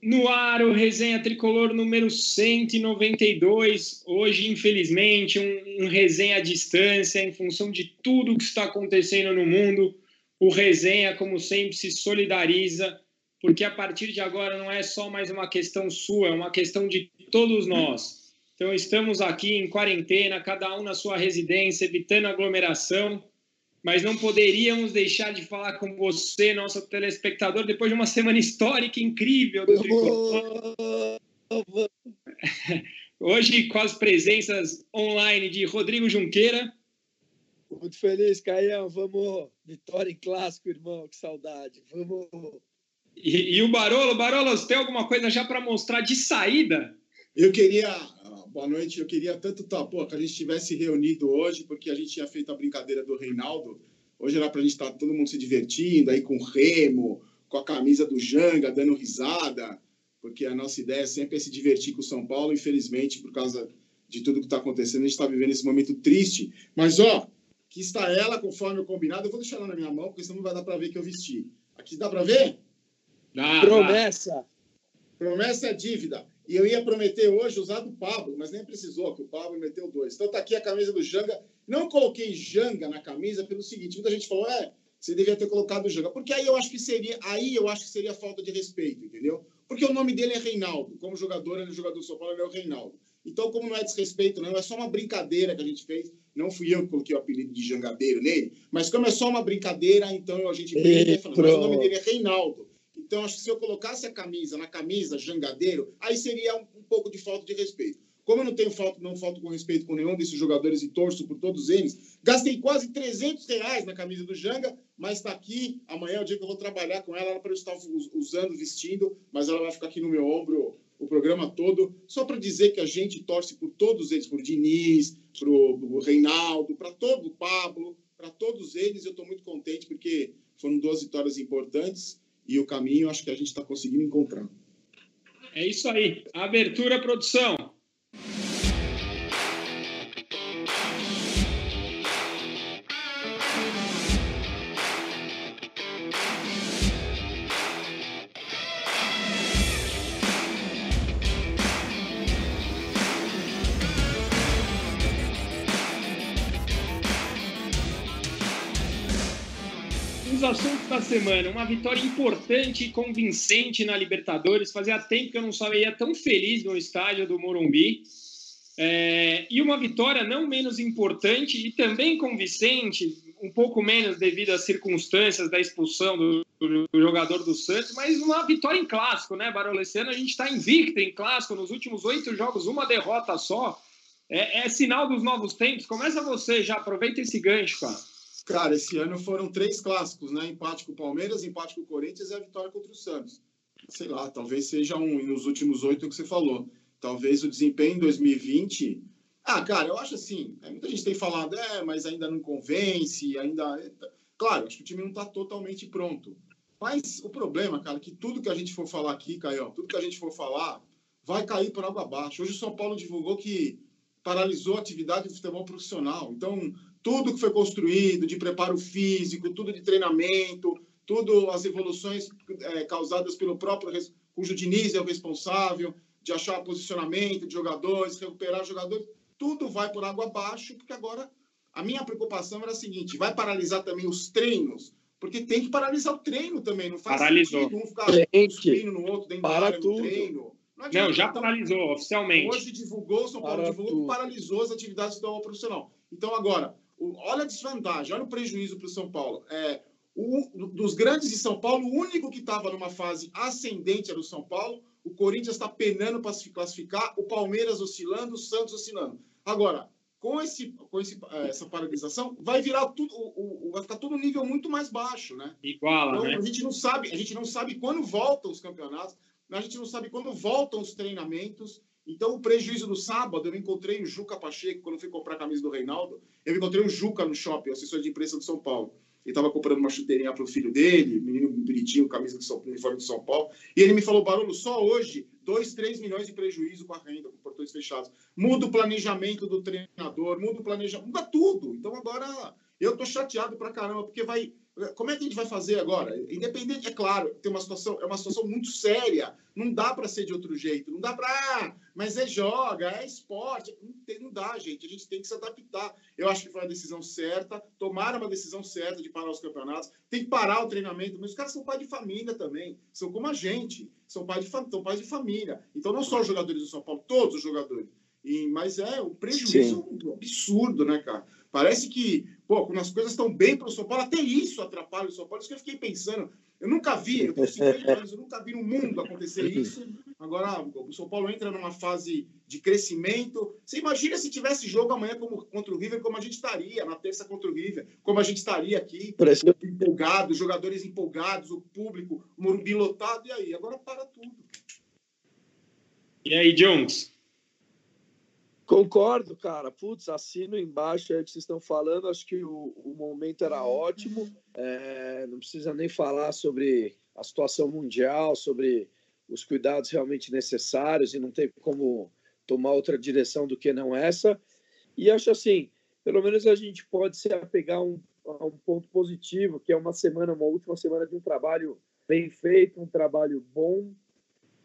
No ar, o Resenha Tricolor número 192. Hoje, infelizmente, um, um, resenha à distância, em função de tudo que está acontecendo no mundo. O Resenha, como sempre, se solidariza, porque a partir de agora não é só mais uma questão sua, é uma questão de todos nós. Então, estamos aqui em quarentena, cada um na sua residência, evitando aglomeração mas não poderíamos deixar de falar com você, nosso telespectador, depois de uma semana histórica incrível do Hoje, com as presenças online de Rodrigo Junqueira. Muito feliz, Caião. Vamos. Vitória em clássico, irmão. Que saudade. Vamos. E, e o Barolo, Barolo, você tem alguma coisa já para mostrar de saída? Eu queria boa noite. Eu queria tanto tá, pô, que a gente tivesse reunido hoje, porque a gente tinha feito a brincadeira do Reinaldo. Hoje era para a gente estar tá todo mundo se divertindo, aí com o Remo, com a camisa do Janga, dando risada, porque a nossa ideia sempre é se divertir com o São Paulo. Infelizmente, por causa de tudo que está acontecendo, a gente está vivendo esse momento triste. Mas, ó, aqui está ela, conforme o combinado. Eu vou deixar ela na minha mão, porque senão não vai dar para ver que eu vesti. Aqui dá para ver? Dá, Promessa. Promessa é dívida. E eu ia prometer hoje usar do Pablo, mas nem precisou, que o Pablo meteu dois. Então tá aqui a camisa do Janga. Não coloquei Janga na camisa pelo seguinte: muita gente falou, é, você devia ter colocado o Janga. Porque aí eu acho que seria, aí eu acho que seria falta de respeito, entendeu? Porque o nome dele é Reinaldo. Como jogador, ele é jogador do São Paulo, ele é o Reinaldo. Então, como não é desrespeito, não, é só uma brincadeira que a gente fez. Não fui eu que coloquei o apelido de jangadeiro nele, mas como é só uma brincadeira, então a gente brinca falando, mas o nome dele é Reinaldo. Então, acho que se eu colocasse a camisa na camisa jangadeiro, aí seria um, um pouco de falta de respeito. Como eu não tenho falta, não falto com respeito com nenhum desses jogadores e torço por todos eles, gastei quase 300 reais na camisa do Janga, mas está aqui. Amanhã é o dia que eu vou trabalhar com ela, para eu estar usando, vestindo, mas ela vai ficar aqui no meu ombro o programa todo, só para dizer que a gente torce por todos eles, por Diniz, para o Reinaldo, para todo o Pablo, para todos eles. Eu estou muito contente porque foram duas vitórias importantes e o caminho acho que a gente está conseguindo encontrar. É isso aí. Abertura, produção. Semana. Uma vitória importante e convincente na Libertadores. Fazia tempo que eu não saía tão feliz no estádio do Morumbi. É, e uma vitória não menos importante e também convincente, um pouco menos devido às circunstâncias da expulsão do, do, do jogador do Santos, mas uma vitória em clássico, né, Baroleciano? A gente está invicto em clássico nos últimos oito jogos, uma derrota só. É, é sinal dos novos tempos. Começa você já, aproveita esse gancho, cara. Cara, esse ano foram três clássicos, né? Empate com o Palmeiras, empate com o Corinthians e a vitória contra o Santos. Sei lá, talvez seja um, nos últimos oito que você falou. Talvez o desempenho em 2020. Ah, cara, eu acho assim. É, muita gente tem falado, é, mas ainda não convence, ainda. Claro, acho que o time não está totalmente pronto. Mas o problema, cara, é que tudo que a gente for falar aqui, Caio, tudo que a gente for falar, vai cair por água abaixo. Hoje o São Paulo divulgou que paralisou a atividade do futebol profissional. Então, tudo que foi construído de preparo físico, tudo de treinamento, tudo as evoluções é, causadas pelo próprio, cujo Diniz é o responsável, de achar posicionamento de jogadores, recuperar jogadores, tudo vai por água abaixo, porque agora a minha preocupação era a seguinte: vai paralisar também os treinos, porque tem que paralisar o treino também, não faz Paralisou. sentido um ficar no outro dentro para área tudo. treino. Não, não já paralisou oficialmente. Hoje divulgou, São Paulo Para divulgou tudo. paralisou as atividades do futebol profissional. Então, agora, o- olha a desvantagem, olha o prejuízo para o São Paulo. É, o, dos grandes de São Paulo, o único que estava numa fase ascendente era o São Paulo. O Corinthians está penando para se classificar, o Palmeiras oscilando, o Santos oscilando. Agora, com, esse, com esse, eh, essa paralisação, vai virar tudo, o, o- vai ficar tudo um nível muito mais baixo, né? Iguala, Então, né? a gente não sabe, a gente não sabe quando voltam os campeonatos, a gente não sabe quando voltam os treinamentos. Então, o prejuízo do sábado, eu encontrei o Juca Pacheco, quando eu fui comprar a camisa do Reinaldo, eu encontrei o Juca no shopping, assessor de imprensa do São Paulo. Ele estava comprando uma chuteirinha para o filho dele, menino bonitinho, camisa do São, uniforme do São Paulo. E ele me falou, Barolo, só hoje, 2, 3 milhões de prejuízo com a renda, com portões fechados. Muda o planejamento do treinador, muda o planejamento, muda tudo. Então agora eu tô chateado pra caramba, porque vai, como é que a gente vai fazer agora? Independente, é claro, tem uma situação, é uma situação muito séria. Não dá para ser de outro jeito. Não dá para, ah, mas é joga, é esporte. Não, tem, não dá, gente. A gente tem que se adaptar. Eu acho que foi a decisão certa. Tomaram uma decisão certa de parar os campeonatos. Tem que parar o treinamento. Mas os caras são pais de família também. São como a gente. São pais de, são pais de família. Então, não só os jogadores do São Paulo, todos os jogadores. E, mas é um prejuízo Sim. absurdo, né, cara? Parece que, pô, quando as coisas estão bem para o São Paulo, até isso atrapalha o São Paulo. Isso que eu fiquei pensando. Eu nunca vi, eu tenho 50 anos, eu nunca vi no mundo acontecer isso. Agora, o São Paulo entra numa fase de crescimento. Você imagina se tivesse jogo amanhã como, contra o River, como a gente estaria, na terça contra o River, como a gente estaria aqui, Parece... empolgado, jogadores empolgados, o público, o Morumbi lotado, e aí? Agora para tudo. E aí, Jones? Concordo, cara. Putz, assino embaixo aí que vocês estão falando. Acho que o, o momento era ótimo. É, não precisa nem falar sobre a situação mundial, sobre os cuidados realmente necessários e não tem como tomar outra direção do que não essa. E acho assim, pelo menos a gente pode se apegar a um, a um ponto positivo, que é uma semana, uma última semana de um trabalho bem feito, um trabalho bom,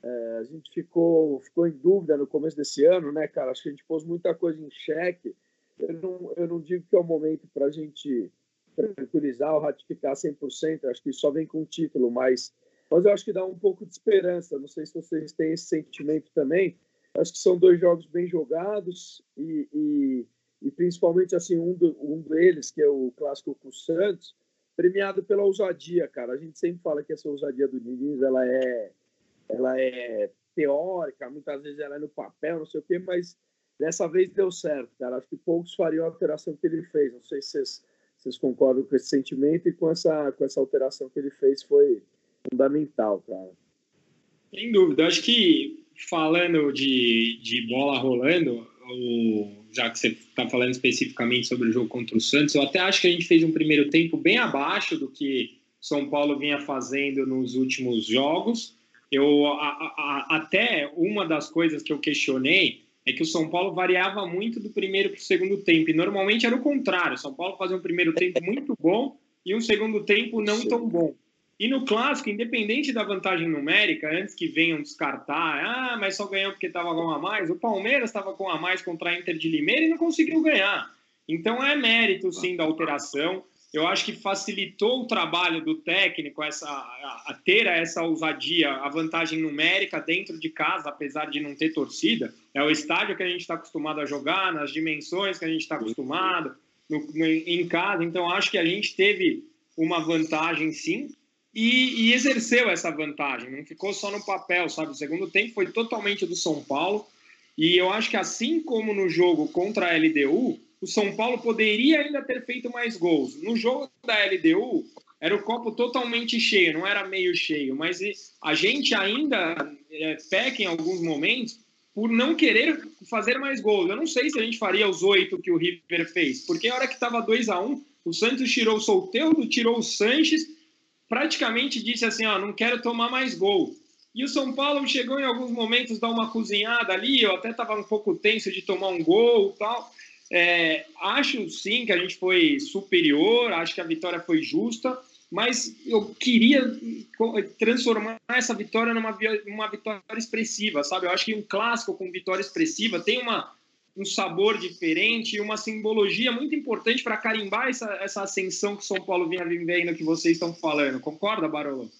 é, a gente ficou, ficou em dúvida no começo desse ano, né, cara? Acho que a gente pôs muita coisa em xeque. Eu não, eu não digo que é o momento para a gente tranquilizar ou ratificar 100%, acho que só vem com o título, mas, mas eu acho que dá um pouco de esperança. Não sei se vocês têm esse sentimento também. Acho que são dois jogos bem jogados e, e, e principalmente assim um, do, um deles, que é o clássico com o Santos, premiado pela ousadia, cara. A gente sempre fala que essa ousadia do Diniz, ela é ela é teórica, muitas vezes ela é no papel, não sei o quê, mas dessa vez deu certo, cara. Acho que poucos fariam a alteração que ele fez. Não sei se vocês, vocês concordam com esse sentimento e com essa, com essa alteração que ele fez foi fundamental, cara. Sem dúvida. Acho que falando de, de bola rolando, o, já que você está falando especificamente sobre o jogo contra o Santos, eu até acho que a gente fez um primeiro tempo bem abaixo do que São Paulo vinha fazendo nos últimos jogos. Eu a, a, até uma das coisas que eu questionei é que o São Paulo variava muito do primeiro para o segundo tempo. E normalmente era o contrário. O São Paulo fazia um primeiro tempo muito bom e um segundo tempo não Sim. tão bom. E no clássico, independente da vantagem numérica, antes que venham descartar, ah, mas só ganhou porque estava com a mais, o Palmeiras estava com a mais contra a Inter de Limeira e não conseguiu ganhar. Então é mérito, sim, da alteração eu acho que facilitou o trabalho do técnico essa, a, a, ter essa ousadia, a vantagem numérica dentro de casa, apesar de não ter torcida. É o estádio que a gente está acostumado a jogar, nas dimensões que a gente está acostumado, no, no, em casa. Então, acho que a gente teve uma vantagem, sim, e, e, exerceu essa vantagem. Não ficou só no papel, sabe? O segundo tempo foi totalmente do São Paulo. E eu acho que, assim como no jogo contra a LDU, o São Paulo poderia ainda ter feito mais gols. No jogo da LDU, era o copo totalmente cheio, não era meio cheio, mas a gente ainda é, peca em alguns momentos por não querer fazer mais gols. Eu não sei se a gente faria os oito que o River fez, porque a hora que estava 2 a 1 um, o Santos tirou o Solteiro, tirou o Sanches, praticamente disse assim, ó, não quero tomar mais gol. E o São Paulo chegou em alguns momentos dar uma cozinhada ali, eu até estava um pouco tenso de tomar um gol tal, é, acho sim que a gente foi superior, acho que a vitória foi justa, mas eu queria transformar essa vitória numa uma vitória expressiva, sabe? Eu acho que um clássico com vitória expressiva tem uma, um sabor diferente e uma simbologia muito importante para carimbar essa, essa ascensão que São Paulo vinha vivendo que vocês estão falando. Concorda, Barolo?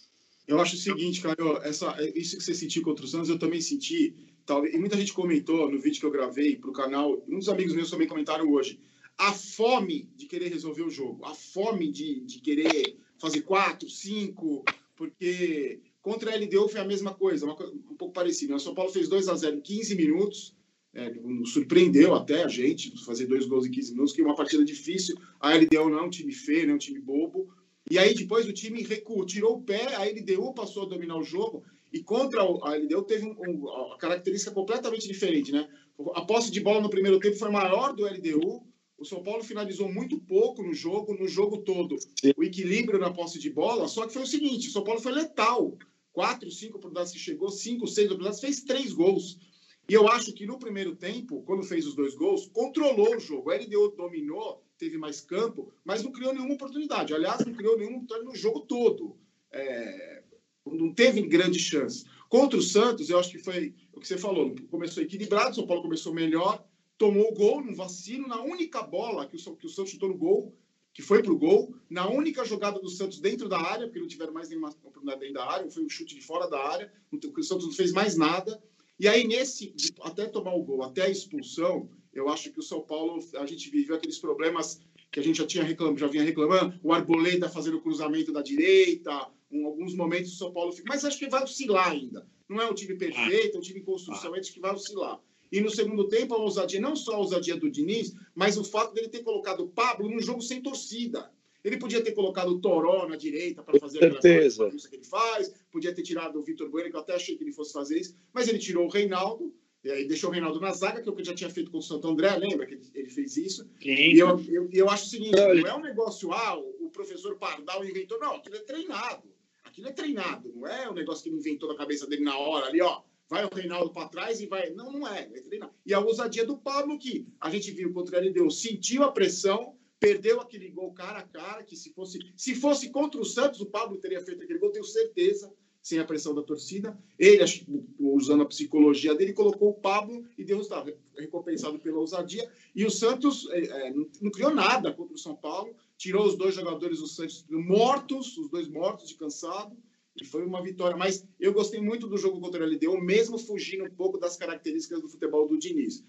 Eu acho o seguinte, Caio, essa, isso que você sentiu contra os Santos, eu também senti talvez, e muita gente comentou no vídeo que eu gravei para o canal, uns amigos meus também comentaram hoje, a fome de querer resolver o jogo, a fome de, de querer fazer quatro, cinco, porque contra a LDU foi a mesma coisa, uma, um pouco parecido. O São Paulo fez 2 a 0 em 15 minutos, é, surpreendeu até a gente fazer dois gols em 15 minutos, que é uma partida difícil. A LDU não é um time feio, não é um time bobo. E aí depois o time recuou, tirou o pé, a LDU passou a dominar o jogo e contra a LDU teve um, um, uma característica completamente diferente, né? A posse de bola no primeiro tempo foi maior do LDU. O São Paulo finalizou muito pouco no jogo, no jogo todo. O equilíbrio na posse de bola, só que foi o seguinte: o São Paulo foi letal. Quatro, cinco oportunidades que chegou, cinco, seis oportunidades, fez três gols. E eu acho que no primeiro tempo, quando fez os dois gols, controlou o jogo. O LDU dominou teve mais campo, mas não criou nenhuma oportunidade. Aliás, não criou nenhuma oportunidade no jogo todo. É, não teve grande chance. Contra o Santos, eu acho que foi o que você falou. Começou equilibrado, o São Paulo começou melhor, tomou o gol num vacilo, na única bola que o, que o Santos chutou no gol, que foi para o gol, na única jogada do Santos dentro da área, porque não tiveram mais nenhuma oportunidade dentro da área, foi um chute de fora da área, o Santos não fez mais nada. E aí, nesse, até tomar o gol, até a expulsão, eu acho que o São Paulo, a gente viveu aqueles problemas que a gente já tinha reclamado, já vinha reclamando, o Arboleda fazendo o cruzamento da direita, em alguns momentos o São Paulo fica, mas acho que vai oscilar ainda. Não é um time perfeito, é um time em construção, ah. acho que vai oscilar. E no segundo tempo, a ousadia, não só a ousadia do Diniz, mas o fato dele ter colocado o Pablo num jogo sem torcida. Ele podia ter colocado o Toró na direita para fazer certeza. aquela que ele faz, podia ter tirado o Vitor Bueno, que eu até achei que ele fosse fazer isso, mas ele tirou o Reinaldo, e aí deixou o Reinaldo na zaga, que é o que eu já tinha feito com o Santo André, lembra que ele, fez isso? Sim. E eu, eu, eu, acho o seguinte: não, não é um negócio, ah, o, o professor Pardal inventou, não, aquilo é treinado. Aquilo é treinado, não é um negócio que ele inventou na cabeça dele na hora ali, ó. Vai o Reinaldo para trás e vai. Não, não é, é treinado. E a ousadia do Pablo, que a gente viu contra ele, deu, sentiu a pressão, perdeu aquele gol cara a cara, que se fosse, se fosse contra o Santos, o Pablo teria feito aquele gol, tenho certeza sem a pressão da torcida. Ele, usando a psicologia dele, colocou o Pablo e Deus estava recompensado pela ousadia. E o Santos é, é, não, criou nada contra o São Paulo, tirou os dois jogadores do Santos mortos, os dois mortos de cansado, e foi uma vitória. Mas eu gostei muito do jogo contra o LDU, mesmo fugindo um pouco das características do futebol do Diniz.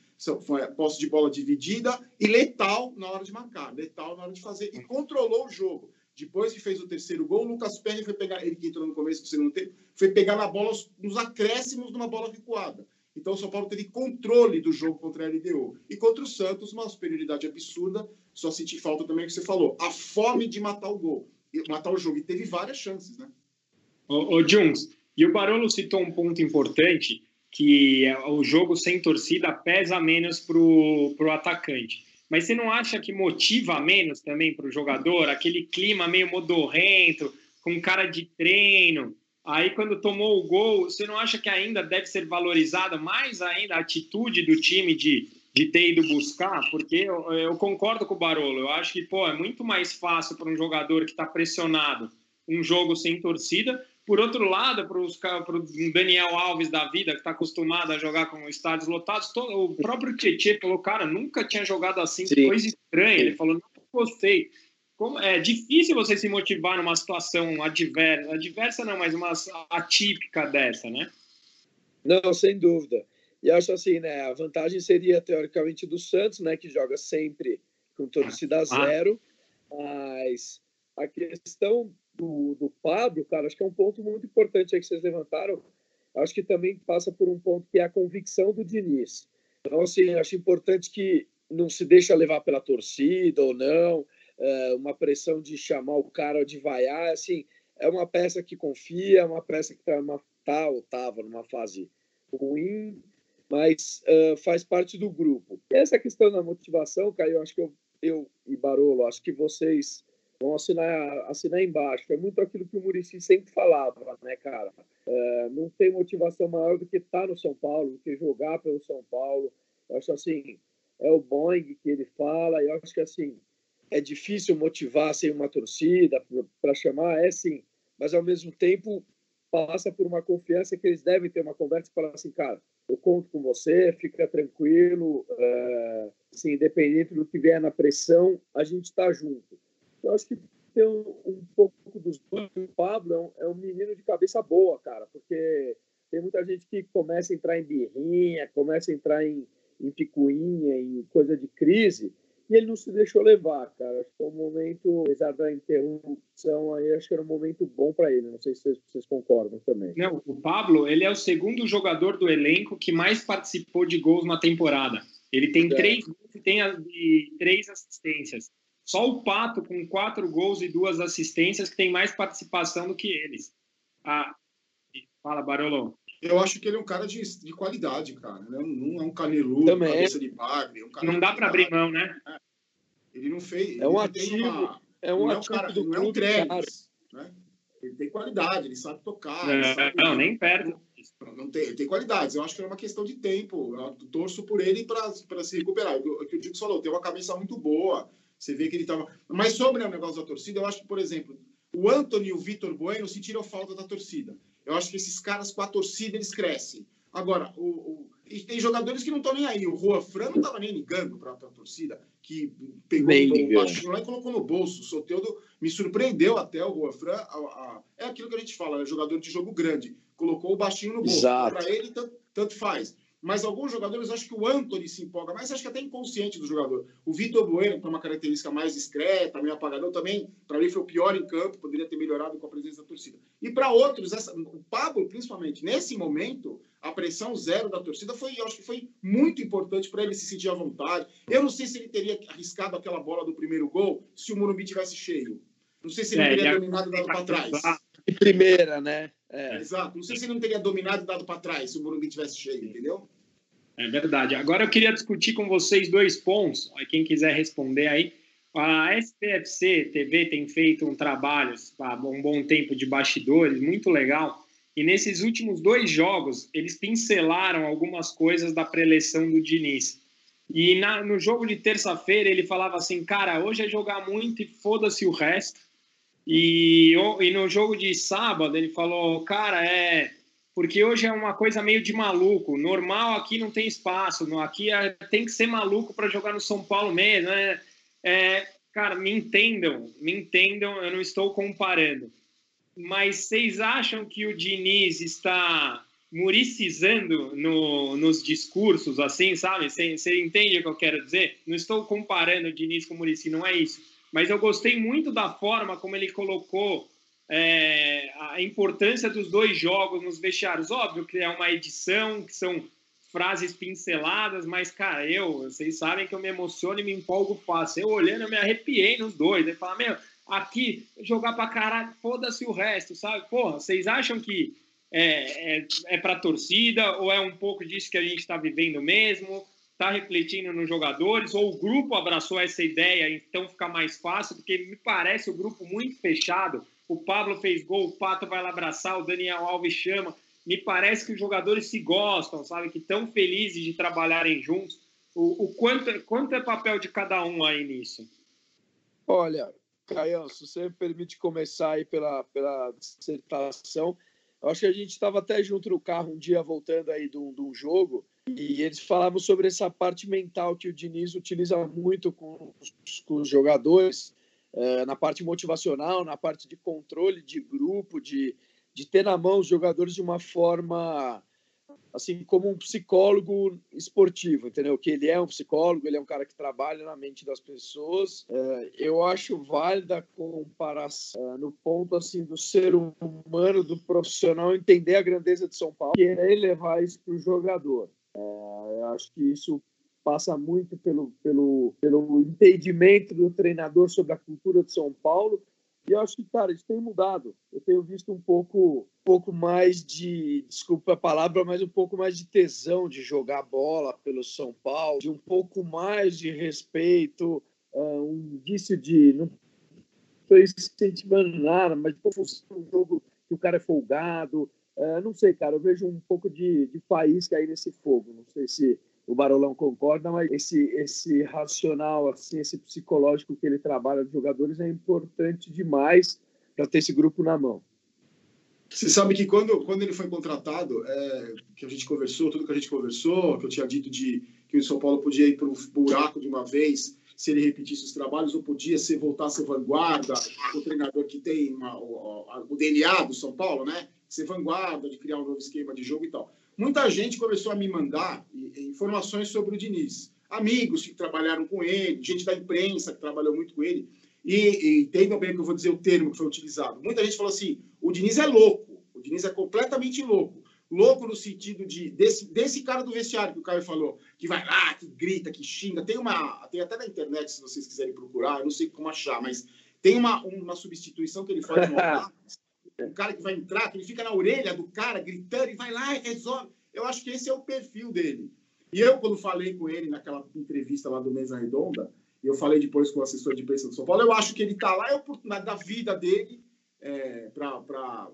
Foi a posse de bola dividida e letal na hora de marcar, letal na hora de fazer, e controlou o jogo. Depois que fez o terceiro gol, o Lucas Perry foi pegar, ele que entrou no começo do segundo tempo, foi pegar na bola nos acréscimos de uma bola recuada. Então o São Paulo teve controle do jogo contra a LDU. E contra o Santos, uma superioridade absurda. Só senti falta também que você falou. A fome de matar o gol, matar o jogo. E teve várias chances, né? Ô, ô Jungs, e o Barolo citou um ponto importante, que é o jogo sem torcida pesa menos para o atacante. Mas você não acha que motiva menos também para o jogador? Aquele clima meio modorrento, com cara de treino. Aí, quando tomou o gol, você não acha que ainda deve ser valorizada mais ainda a atitude do time de, de ter ido buscar? Porque eu, eu concordo com o Barolo. Eu acho que pô, é muito mais fácil para um jogador que está pressionado um jogo sem torcida por outro lado, para o Daniel Alves da vida, que está acostumado a jogar com estádios lotados, todo, o próprio Tietchan falou, cara, nunca tinha jogado assim, Sim. coisa estranha. Ele falou, não gostei. Como, é difícil você se motivar numa situação adversa, adversa não, mas uma atípica dessa, né? Não, sem dúvida. E acho assim, né, a vantagem seria, teoricamente, do Santos, né, que joga sempre com torcida ah. zero, mas a questão do, do Pablo, cara, acho que é um ponto muito importante aí que vocês levantaram. Acho que também passa por um ponto que é a convicção do Diniz. Então, assim, acho importante que não se deixa levar pela torcida ou não, é, uma pressão de chamar o cara de vaiar, assim, é uma peça que confia, é uma peça que está tá ou estava numa fase ruim, mas uh, faz parte do grupo. Essa questão da motivação, Caio, acho que eu, eu e Barolo, acho que vocês vão assinar, assinar embaixo. É muito aquilo que o Murici sempre falava, né, cara? É, não tem motivação maior do que estar no São Paulo, do que jogar pelo São Paulo. Eu acho assim, é o Boeing que ele fala, eu acho que assim, é difícil motivar sem uma torcida para chamar, é sim, mas ao mesmo tempo passa por uma confiança que eles devem ter uma conversa e falar assim, cara, eu conto com você, fica tranquilo, é, assim, independente do que vier na pressão, a gente está junto. Eu acho que tem um, um pouco dos dois. O Pablo é um, é um, menino de cabeça boa, cara, porque tem muita gente que começa a entrar em birrinha, começa a entrar em, em picuinha, em coisa de crise, e ele não se deixou levar, cara. Acho que foi um momento, apesar da interrupção aí, acho que era um momento bom para ele. Não sei se vocês, vocês, concordam também. Não, o Pablo, ele é o segundo jogador do elenco que mais participou de gols na temporada. Ele tem é. três gols e tem três assistências. Só o Pato, com quatro gols e duas assistências, que tem mais participação do que eles. Ah, fala, Barolão. Eu acho que ele é um cara de, de qualidade, cara. Não, não é um caneludo, Também. cabeça de bagre. É um não dá para abrir mão, né? É. Ele não fez. É um ativo. Uma, é um não ativo é um cara, do não é um Treves, né? Ele tem qualidade, ele sabe tocar. É, ele sabe não, nem perto. Não tem, ele tem qualidades. Eu acho que é uma questão de tempo. Eu torço por ele para se recuperar. O que o Dico falou, tem uma cabeça muito boa Você vê que ele estava. Mas sobre o negócio da torcida, eu acho que, por exemplo, o Anthony e o Vitor Bueno sentiram falta da torcida. Eu acho que esses caras com a torcida eles crescem. Agora, o, o... e tem jogadores que não estão nem aí. O Rua Fran não estava nem ligando para a torcida, que pegou o baixinho lá e colocou no bolso. O Soteudo me surpreendeu até o Rua Fran. A, a... é aquilo que a gente fala, é jogador de jogo grande. Colocou o baixinho no bolso. Para ele, tanto, tanto faz mas alguns jogadores, acho que o Anthony se empolga mais, acho que até inconsciente do jogador. O Vitor Bueno, tem uma característica mais discreta, meio apagadão, também, para mim, foi o pior em campo, poderia ter melhorado com a presença da torcida. E para outros, essa, o Pablo, principalmente, nesse momento, a pressão zero da torcida foi, eu acho que foi muito importante para ele se sentir à vontade. Eu não sei se ele teria arriscado aquela bola do primeiro gol se o Morumbi tivesse cheio. Não sei se ele é, teria dominado e dado para trás. De primeira, né? É. Exato. Não sei se ele não teria dominado e dado para trás se o Morumbi tivesse cheio, entendeu? É verdade. Agora eu queria discutir com vocês dois pontos. Quem quiser responder aí. A SPFC TV tem feito um trabalho há um bom tempo de bastidores, muito legal. E nesses últimos dois jogos, eles pincelaram algumas coisas da preleção do Diniz. E na, no jogo de terça-feira, ele falava assim: cara, hoje é jogar muito e foda-se o resto. E, e no jogo de sábado, ele falou: cara, é porque hoje é uma coisa meio de maluco. Normal aqui não tem espaço, aqui é, tem que ser maluco para jogar no São Paulo mesmo. Né? É, cara, me entendam, me entendam, eu não estou comparando. Mas vocês acham que o Diniz está muricizando no, nos discursos, assim, sabe? Você entende o que eu quero dizer? Não estou comparando o Diniz com o Murici, não é isso. Mas eu gostei muito da forma como ele colocou é, a importância dos dois jogos nos vestiários. Óbvio que é uma edição, que são frases pinceladas, mas, cara, eu, vocês sabem que eu me emociono e me empolgo fácil. Eu olhando, eu me arrepiei nos dois. Ele fala, meu, aqui, jogar pra caralho, foda-se o resto, sabe? Porra, vocês acham que é, é, é pra torcida ou é um pouco disso que a gente está vivendo mesmo? Está refletindo nos jogadores? Ou o grupo abraçou essa ideia, então fica mais fácil? Porque me parece o grupo muito fechado o Pablo fez gol, o Pato vai lá abraçar, o Daniel Alves chama. Me parece que os jogadores se gostam, sabe? Que estão felizes de trabalharem juntos. O, o quanto, quanto é papel de cada um aí nisso? Olha, Caião, se você me permite começar aí pela, pela dissertação, eu acho que a gente estava até junto no carro um dia voltando aí de um, jogo e eles falavam sobre essa parte mental que o Diniz utiliza muito com os, com os jogadores é, na parte motivacional, na parte de controle de grupo, de, de ter na mão os jogadores de uma forma assim como um psicólogo esportivo, entendeu? Que ele é um psicólogo, ele é um cara que trabalha na mente das pessoas. É, eu acho válida a comparação é, no ponto assim do ser humano, do profissional entender a grandeza de São Paulo, querer levar isso para o jogador. É, eu acho que isso passa muito pelo, pelo, pelo entendimento do treinador sobre a cultura de São Paulo. E eu acho que, cara, isso tem mudado. Eu tenho visto um pouco, um pouco mais de, desculpa a palavra, mas um pouco mais de tesão de jogar bola pelo São Paulo, de um pouco mais de respeito, uh, um indício de. Não estou incentivando nada, mas um jogo que o cara é folgado. Uh, não sei, cara, eu vejo um pouco de, de faísca aí nesse fogo. Não sei se o Barolão concorda, mas esse, esse racional, assim, esse psicológico que ele trabalha de jogadores é importante demais para ter esse grupo na mão. Você sabe que quando, quando ele foi contratado, é, que a gente conversou, tudo que a gente conversou, que eu tinha dito de que o São Paulo podia ir para o buraco de uma vez se ele repetisse os trabalhos, ou podia ser voltar a ser vanguarda, o treinador que tem uma, o, o DNA do São Paulo, né? Ser vanguarda, de criar um novo esquema de jogo e tal. Muita gente começou a me mandar informações sobre o Diniz. Amigos que trabalharam com ele, gente da imprensa que trabalhou muito com ele. E, entendam bem que eu vou dizer o termo que foi utilizado. Muita gente falou assim: o Diniz é louco, o Diniz é completamente louco. Louco no sentido de desse, desse cara do vestiário que o Caio falou, que vai lá, que grita, que xinga. Tem uma. Tem até na internet, se vocês quiserem procurar, eu não sei como achar, mas tem uma, uma substituição que ele faz no o cara que vai entrar, que ele fica na orelha do cara gritando e vai lá e resolve. Eu acho que esse é o perfil dele. E eu, quando falei com ele naquela entrevista lá do Mesa Redonda, eu falei depois com o assessor de imprensa do São Paulo, eu acho que ele está lá, é a oportunidade da vida dele é, para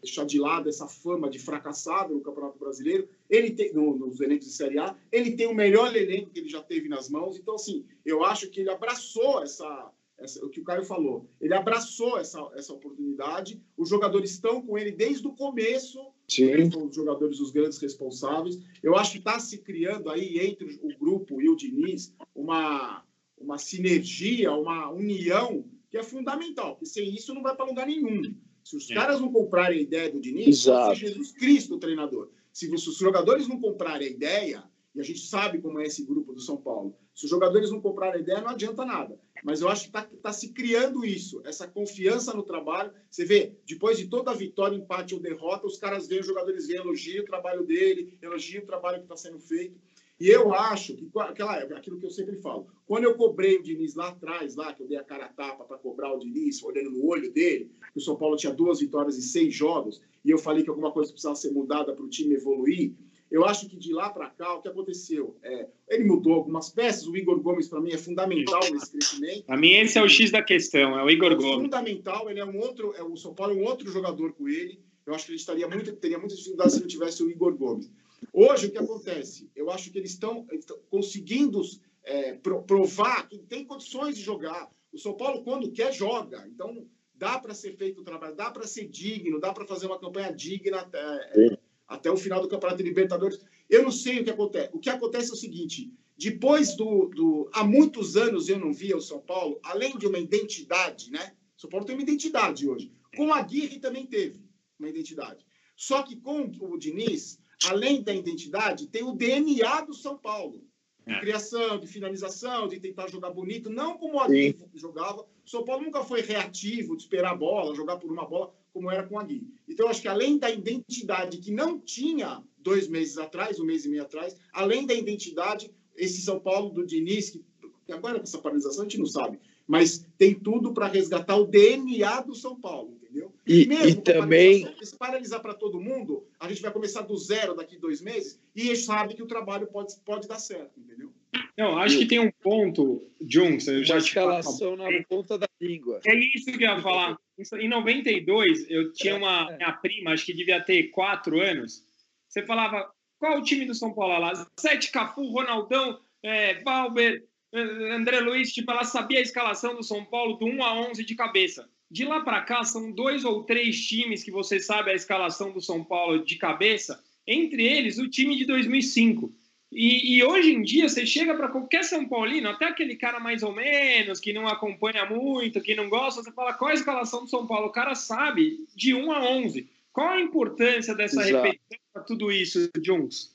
deixar de lado essa fama de fracassado no Campeonato Brasileiro. Ele tem no, nos elencos de Série A, ele tem o melhor elenco que ele já teve nas mãos. Então, assim, eu acho que ele abraçou essa, essa o que o Caio falou. Ele abraçou essa, essa oportunidade. Os jogadores estão com ele desde o começo. Sim. Os jogadores, os grandes responsáveis. Eu acho que está se criando aí entre o grupo e o Diniz uma, uma sinergia, uma união que é fundamental, porque sem isso não vai para lugar nenhum. Se os é. caras não comprarem a ideia do Diniz, Exato. Jesus Cristo o treinador. Se os jogadores não comprarem a ideia, e a gente sabe como é esse grupo do São Paulo, se os jogadores não comprarem a ideia, não adianta nada. Mas eu acho que está tá se criando isso, essa confiança no trabalho. Você vê, depois de toda a vitória, empate ou derrota, os caras veem, os jogadores veem, elogiam o trabalho dele, elogiam o trabalho que está sendo feito. E eu acho que aquela, aquilo que eu sempre falo, quando eu cobrei o Diniz lá atrás, lá que eu dei a cara a tapa para cobrar o Diniz, olhando no olho dele, que o São Paulo tinha duas vitórias e seis jogos, e eu falei que alguma coisa precisava ser mudada para o time evoluir. Eu acho que de lá para cá, o que aconteceu? É, ele mudou algumas peças. O Igor Gomes, para mim, é fundamental nesse crescimento. Para mim, esse é o X da questão, é o Igor é Gomes. Fundamental, ele é um outro. É, o São Paulo é um outro jogador com ele. Eu acho que ele estaria muito, teria muita dificuldade se não tivesse o Igor Gomes. Hoje, o que acontece? Eu acho que eles estão, conseguindo é, provar que tem condições de jogar. O São Paulo, quando quer, joga. Então, dá para ser feito o trabalho, dá para ser digno, dá para fazer uma campanha digna até, é, até o final do Campeonato de Libertadores. Eu não sei o que acontece. O que acontece é o seguinte: depois do, do. Há muitos anos eu não via o São Paulo, além de uma identidade, né? O São Paulo tem uma identidade hoje. Com a Aguirre também teve uma identidade. Só que com o Diniz, além da identidade, tem o DNA do São Paulo. De é. criação, de finalização, de tentar jogar bonito, não como o Agui jogava. O São Paulo nunca foi reativo, de esperar a bola, jogar por uma bola, como era com o Agui. Então, eu acho que além da identidade que não tinha dois meses atrás, um mês e meio atrás, além da identidade, esse São Paulo do Diniz, que, agora com essa paralisação a gente não sabe, mas tem tudo para resgatar o DNA do São Paulo entendeu? E, Mesmo e também. Se paralisar para todo mundo, a gente vai começar do zero daqui dois meses e a gente sabe que o trabalho pode, pode dar certo, entendeu? Não, acho que tem um ponto, Junks, eu já te escalação na ponta da língua. É isso que eu ia falar. Em 92, eu tinha uma é. minha prima, acho que devia ter quatro anos. Você falava, qual o time do São Paulo lá? Sete Cafu, Ronaldão, é, Valber, é, André Luiz, tipo, ela sabia a escalação do São Paulo do 1 a 11 de cabeça. De lá para cá, são dois ou três times que você sabe a escalação do São Paulo de cabeça, entre eles o time de 2005. E, e hoje em dia, você chega para qualquer São Paulino, até aquele cara mais ou menos, que não acompanha muito, que não gosta, você fala qual a escalação do São Paulo? O cara sabe de 1 a 11. Qual a importância dessa Exato. repetição para tudo isso, Jones?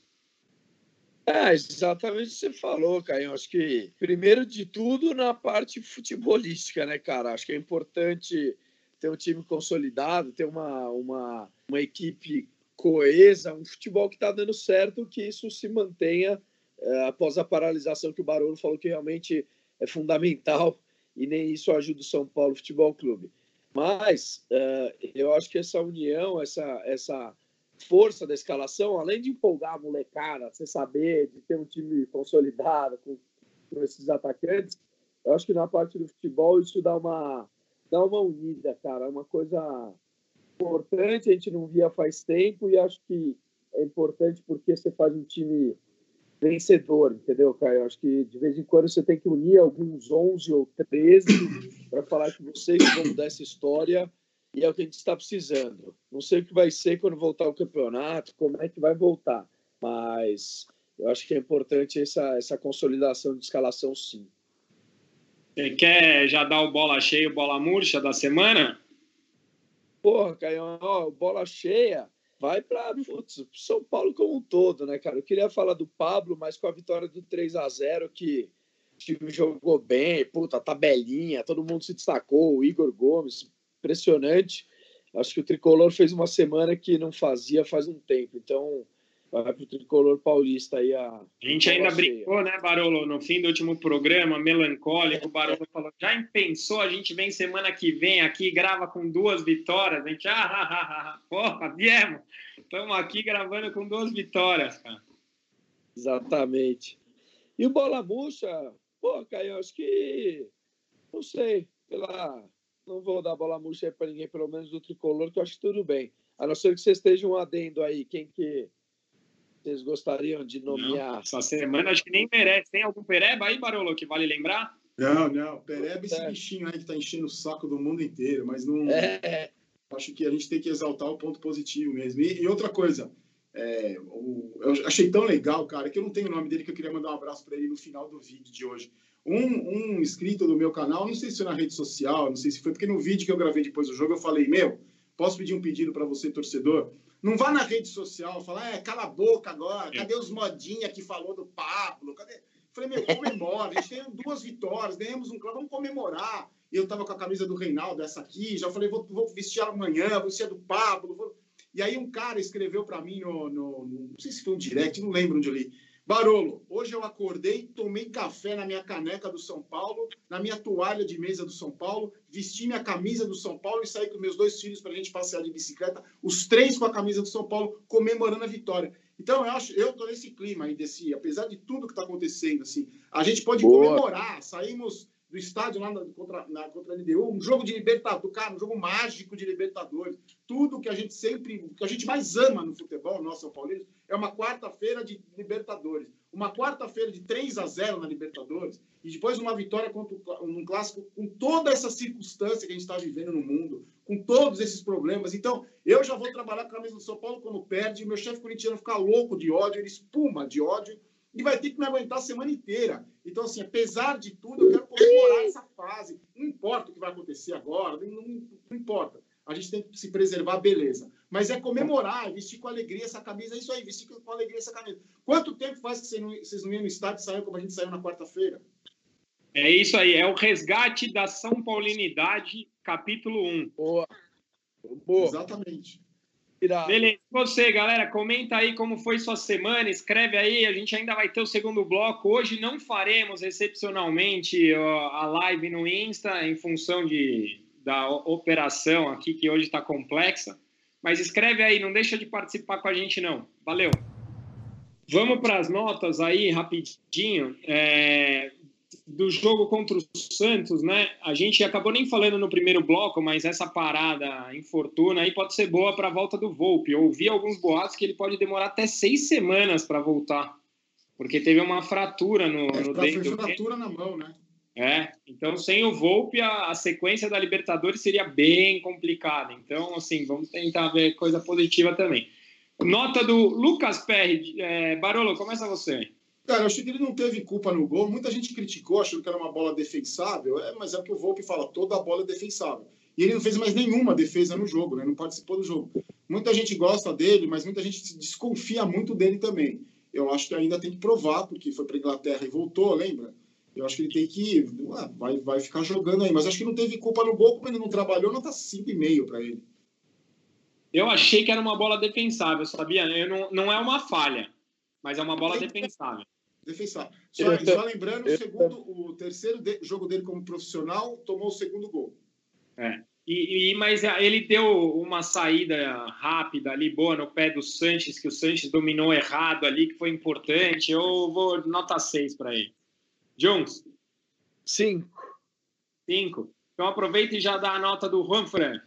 É, exatamente o que você falou, Caio. Acho que, primeiro de tudo, na parte futebolística, né, cara? Acho que é importante ter um time consolidado, ter uma, uma, uma equipe coesa, um futebol que está dando certo, que isso se mantenha é, após a paralisação que o Barolo falou que realmente é fundamental e nem isso ajuda o São Paulo Futebol Clube. Mas é, eu acho que essa união, essa, essa força da escalação, além de empolgar a molecada, você saber de ter um time consolidado com, com, esses atacantes, eu acho que na parte do futebol isso dá uma, dá uma unida, cara. É uma coisa importante, a gente não via faz tempo e acho que é importante porque você faz um time vencedor, entendeu, Caio? Acho que de vez em quando você tem que unir alguns 11 ou 13 para falar que vocês vão mudar essa história e é o que a gente está precisando. Não sei o que vai ser quando voltar o campeonato, como é que vai voltar, mas eu acho que é importante essa, essa consolidação de escalação, sim. Você quer já dar o bola cheia, bola murcha da semana? Porra, Caio, ó, bola cheia vai para São Paulo como um todo, né, cara? Eu queria falar do Pablo, mas com a vitória do 3 a 0 que o time jogou bem, puta, tabelinha, todo mundo se destacou, o Igor Gomes, impressionante. Acho que o tricolor fez uma semana que não fazia faz um tempo. Então, vai para o tricolor paulista aí a. A gente ainda brincou, né, Barolo, no fim do último programa, melancólico. O Barolo falou: já pensou, a gente vem semana que vem aqui, grava com duas vitórias. A gente, ah, ah, ah, ah porra, viemos. Estamos aqui gravando com duas vitórias, cara. Exatamente. E o Bola Murcha, pô, Caio, acho que. Não sei, pela não vou dar bola murcha para ninguém, pelo menos do tricolor, que eu acho que tudo bem. A não ser que vocês estejam adendo aí, quem que vocês gostariam de nomear? Não, essa semana acho que nem merece. Tem algum Pereba aí, Barolo, que vale lembrar? Não, não. Pereba esse é. bichinho aí que está enchendo o saco do mundo inteiro, mas não. É. Acho que a gente tem que exaltar o ponto positivo mesmo. E, e outra coisa, é, o, eu achei tão legal, cara, que eu não tenho o nome dele, que eu queria mandar um abraço para ele no final do vídeo de hoje. Um, um inscrito do meu canal, não sei se foi na rede social, não sei se foi, porque no vídeo que eu gravei depois do jogo eu falei, meu, posso pedir um pedido para você, torcedor? Não vá na rede social falar, é, cala a boca agora, cadê os modinha que falou do Pablo? Cadê? Falei, meu, comemora, a gente tem duas vitórias, ganhamos um vamos comemorar. E eu tava com a camisa do Reinaldo, essa aqui, já falei, vou, vou vestir amanhã, vou vestir a do Pablo. Vou... E aí um cara escreveu para mim no, no, no, Não sei se foi um direct, não lembro onde eu li. Barolo, hoje eu acordei, tomei café na minha caneca do São Paulo, na minha toalha de mesa do São Paulo, vesti minha camisa do São Paulo e saí com meus dois filhos para a gente passear de bicicleta, os três com a camisa do São Paulo, comemorando a vitória. Então, eu acho, eu tô nesse clima aí, desse, apesar de tudo que está acontecendo, assim, a gente pode Boa. comemorar, saímos do estádio lá na, contra, na, contra a LDU, um jogo de Libertadores, cara, um jogo mágico de Libertadores. Tudo que a gente sempre, que a gente mais ama no futebol, nosso São Paulino, é uma quarta-feira de Libertadores. Uma quarta-feira de 3 a 0 na Libertadores e depois uma vitória contra um clássico com toda essa circunstância que a gente está vivendo no mundo, com todos esses problemas. Então, eu já vou trabalhar com a camisa do São Paulo quando perde, meu chefe corintiano fica louco de ódio, ele espuma de ódio e vai ter que me aguentar a semana inteira. Então, assim, apesar de tudo, eu quero comemorar essa fase. Não importa o que vai acontecer agora, não, não, não importa. A gente tem que se preservar, beleza. Mas é comemorar, vestir com alegria essa camisa. É isso aí, vestir com alegria essa camisa. Quanto tempo faz que vocês não, vocês não iam no estádio e saíram como a gente saiu na quarta-feira? É isso aí, é o resgate da São Paulinidade, capítulo 1. Boa. Boa. Exatamente. Beleza, você, galera, comenta aí como foi sua semana, escreve aí, a gente ainda vai ter o segundo bloco. Hoje não faremos excepcionalmente a live no Insta, em função de, da operação aqui, que hoje está complexa. Mas escreve aí, não deixa de participar com a gente, não. Valeu! Vamos para as notas aí, rapidinho. É, do jogo contra o Santos, né? A gente acabou nem falando no primeiro bloco, mas essa parada em Fortuna aí pode ser boa para a volta do Volpe. Eu ouvi alguns boatos que ele pode demorar até seis semanas para voltar, porque teve uma fratura no, é, no dedo. fratura na mão, né? É, então sem o Volpe a, a, sequência da Libertadores seria bem complicada. Então, assim, vamos tentar ver coisa positiva também. Nota do Lucas Perry. É, Barolo, começa você. Cara, eu achei que ele não teve culpa no gol. Muita gente criticou, achando que era uma bola defensável. É, mas é o que o Volpe fala, toda bola é defensável. E ele não fez mais nenhuma defesa no jogo, né? Não participou do jogo. Muita gente gosta dele, mas muita gente desconfia muito dele também. Eu acho que ainda tem que provar, porque foi para Inglaterra e voltou, lembra? Eu acho que ele tem que. Ah, vai, vai ficar jogando aí. Mas acho que não teve culpa no gol, como ele não trabalhou, nota 5,5 para ele. Eu achei que era uma bola defensável, sabia? Eu não, não é uma falha, mas é uma bola defensável defensável. Só, só lembrando, o, segundo, o terceiro de, jogo dele como profissional tomou o segundo gol. É. E, e, mas ele deu uma saída rápida ali, boa, no pé do Sanches, que o Sanches dominou errado ali, que foi importante. Eu vou nota 6 para ele. Jones? 5. 5. Então aproveita e já dá a nota do Juan Fran.